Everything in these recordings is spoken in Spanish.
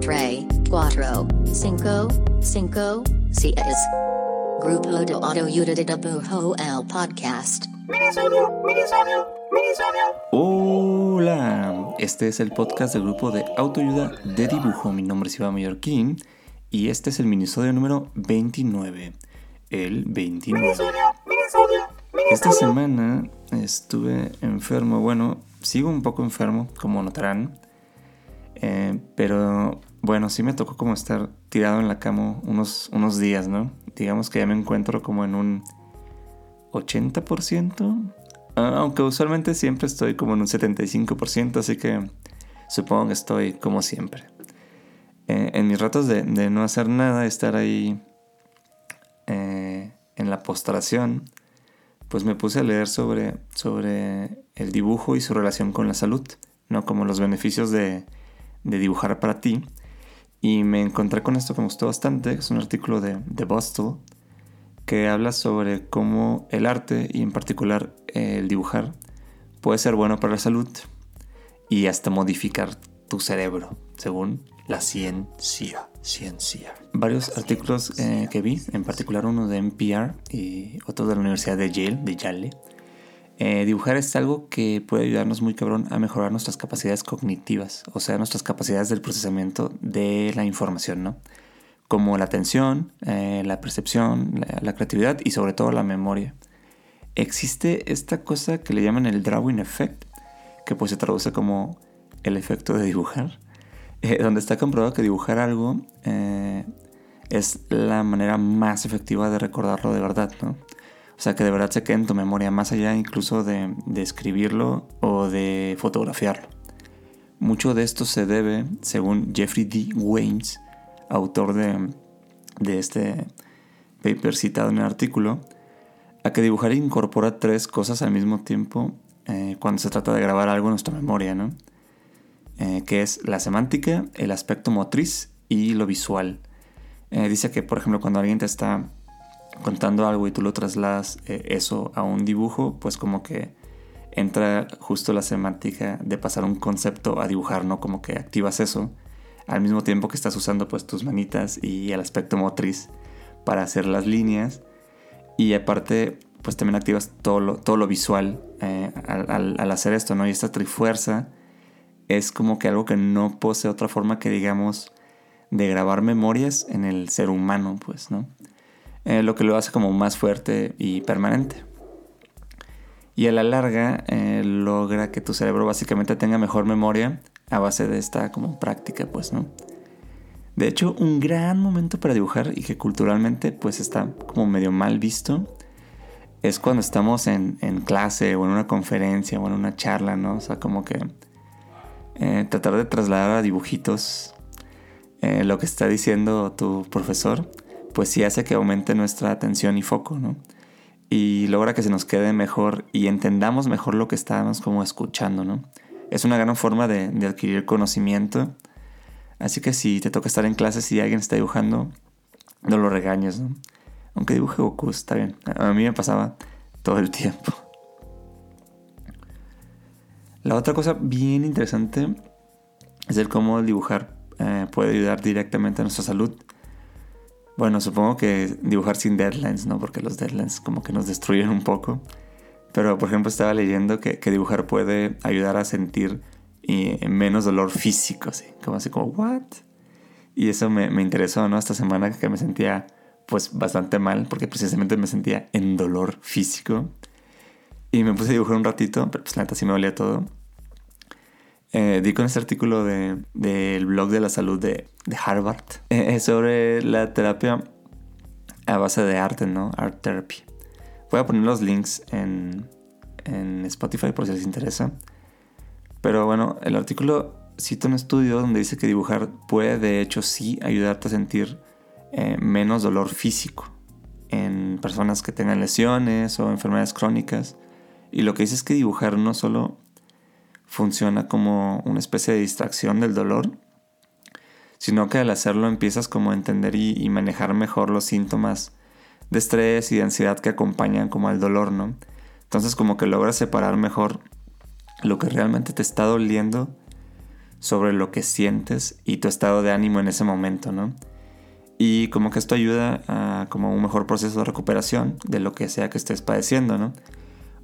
tres, cuatro, cinco, cinco, seis. Grupo de Autoayuda de Dibujo el podcast. Hola, este es el podcast del grupo de autoayuda de dibujo. Mi nombre es Iván Mallorquín y este es el minisodio número 29. El 29. Esta semana estuve enfermo, bueno, sigo un poco enfermo, como notarán, eh, pero bueno, sí me tocó como estar tirado en la cama unos, unos días, ¿no? Digamos que ya me encuentro como en un 80%, ah, aunque usualmente siempre estoy como en un 75%, así que supongo que estoy como siempre. Eh, en mis ratos de, no hacer nada, estar ahí eh, en la postración, pues me puse a leer sobre, sobre el dibujo y su relación con la salud, ¿no? Como los beneficios de, de dibujar para ti. Y me encontré con esto que me gustó bastante, es un artículo de, de Boston, que habla sobre cómo el arte y en particular el dibujar puede ser bueno para la salud y hasta modificar tu cerebro, según la ciencia. Ciencia. Varios artículos eh, que vi, en particular uno de NPR y otro de la Universidad de Yale, de Yale. Eh, dibujar es algo que puede ayudarnos muy cabrón a mejorar nuestras capacidades cognitivas, o sea, nuestras capacidades del procesamiento de la información, ¿no? Como la atención, eh, la percepción, la, creatividad y sobre todo la memoria. Existe esta cosa que le llaman el drawing effect, que pues se traduce como el efecto de dibujar eh, donde está comprobado que dibujar algo es la manera más efectiva de recordarlo de verdad, ¿no? O sea, que de verdad se quede en tu memoria, más allá incluso de, escribirlo o de fotografiarlo. Mucho de esto se debe, según Jeffrey D. Waynes, autor de, este paper citado en el artículo, a que dibujar incorpora tres cosas al mismo tiempo eh, cuando se trata de grabar algo en nuestra memoria, ¿no? Eh, que es la semántica, el aspecto motriz y lo visual. Eh, dice que, por ejemplo, cuando alguien te está contando algo y tú lo trasladas eh, eso a un dibujo, pues como que entra justo la semántica de pasar un concepto a dibujar, ¿no? Como que activas eso al mismo tiempo que estás usando pues tus manitas y el aspecto motriz para hacer las líneas y aparte pues también activas todo lo, todo lo visual al, al, hacer esto, ¿no? Y esta trifuerza es como que algo que no posee otra forma que digamos de grabar memorias en el ser humano, pues, ¿no? Eh, lo que lo hace como más fuerte y permanente. Y a la larga eh, logra que tu cerebro básicamente tenga mejor memoria a base de esta como práctica, pues, ¿no? De hecho, un gran momento para dibujar y que culturalmente pues está como medio mal visto es cuando estamos en, clase o en una conferencia o en una charla, ¿no? O sea, como que eh, tratar de trasladar a dibujitos lo que está diciendo tu profesor, pues sí hace que aumente nuestra atención y foco, ¿no? Y logra que se nos quede mejor y entendamos mejor lo que estamos como escuchando, ¿no? Es una gran forma de, adquirir conocimiento. Así que si te toca estar en clases y alguien está dibujando, no lo regañes, ¿no? Aunque dibuje Goku, está bien. A mí me pasaba todo el tiempo. La otra cosa bien interesante es el cómo dibujar eh, puede ayudar directamente a nuestra salud. Bueno, supongo que dibujar sin deadlines, ¿no? Porque los deadlines como que nos destruyen un poco. Pero, por ejemplo, estaba leyendo que, dibujar puede ayudar a sentir menos dolor físico, así. Como así como, ¿what? Y eso me, me, interesó, ¿no? Esta semana que me sentía, pues, bastante mal, porque precisamente me sentía en dolor físico. Y me puse a dibujar un ratito, pero pues la neta sí me dolía todo. Eh, di con este artículo del de, blog de la salud de, de Harvard eh, sobre la terapia a base de arte, ¿no? Art therapy. Voy a poner los links en, en Spotify por si les interesa. Pero bueno, el artículo cita un estudio donde dice que dibujar puede de hecho sí ayudarte a sentir eh, menos dolor físico en personas que tengan lesiones o enfermedades crónicas y lo que dice es que dibujar no solo funciona como una especie de distracción del dolor, sino que al hacerlo empiezas como a entender y, manejar mejor los síntomas de estrés y de ansiedad que acompañan como al dolor, ¿no? Entonces como que logras separar mejor lo que realmente te está doliendo sobre lo que sientes y tu estado de ánimo en ese momento, ¿no? Y como que esto ayuda a como un mejor proceso de recuperación de lo que sea que estés padeciendo, ¿no?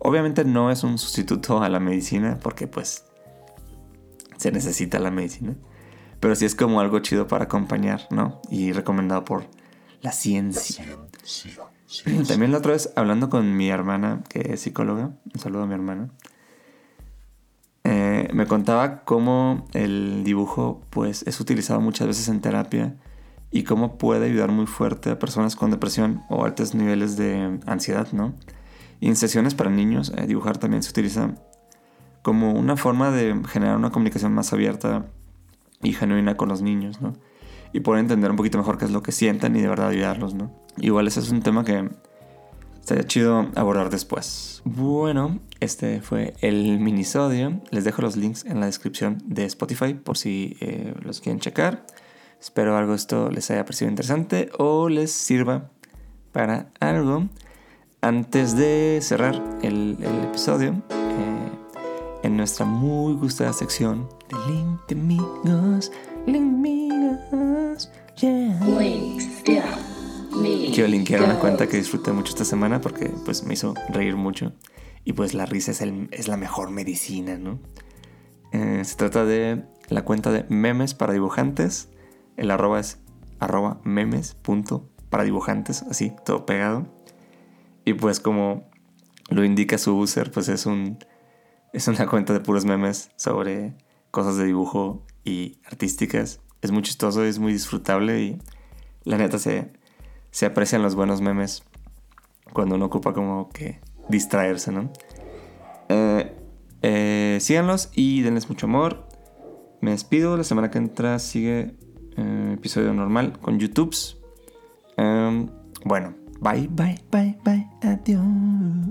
Obviamente no es un sustituto a la medicina porque pues se necesita la medicina. Pero sí es como algo chido para acompañar, ¿no? Y recomendado por la ciencia. También la otra vez hablando con mi hermana, que es psicóloga, un saludo a mi hermana, eh, me contaba cómo el dibujo pues es utilizado muchas veces en terapia y cómo puede ayudar muy fuerte a personas con depresión o altos niveles de ansiedad, ¿no? Y en sesiones para niños, eh, dibujar también se utiliza como una forma de generar una comunicación más abierta y genuina con los niños, ¿no? Y poder entender un poquito mejor qué es lo que sientan y de verdad ayudarlos, ¿no? Igual ese es un tema que estaría chido abordar después. Bueno, este fue el minisodio. Les dejo los links en la descripción de Spotify por si eh, los quieren checar. Espero algo esto les haya parecido interesante o les sirva para algo. Antes de cerrar el, episodio, eh, en nuestra muy gustada sección de Link Amigos, Link Amigos, yeah. Quiero linkear una cuenta que disfruté mucho esta semana porque pues me hizo reír mucho. Y pues la risa es, es la mejor medicina, ¿no? Eh, se trata de la cuenta de memes para dibujantes. El arroba es arroba memes punto para dibujantes, así, todo pegado. Y pues como lo indica su user, pues es un es una cuenta de puros memes sobre cosas de dibujo y artísticas. Es muy chistoso, es muy disfrutable y la neta se, se aprecian los buenos memes cuando uno ocupa como que distraerse, ¿no? Eh, eh, síganlos y denles mucho amor. Me despido. La semana que entra sigue eh, episodio normal con YouTubes. Em, bueno, bye, bye, bye, bye. Adiós.